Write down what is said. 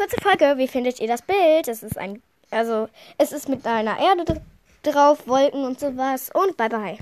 kurze Folge. Wie findet ihr das Bild? Es ist ein, also, es ist mit einer Erde drauf, Wolken und sowas. Und bye bye.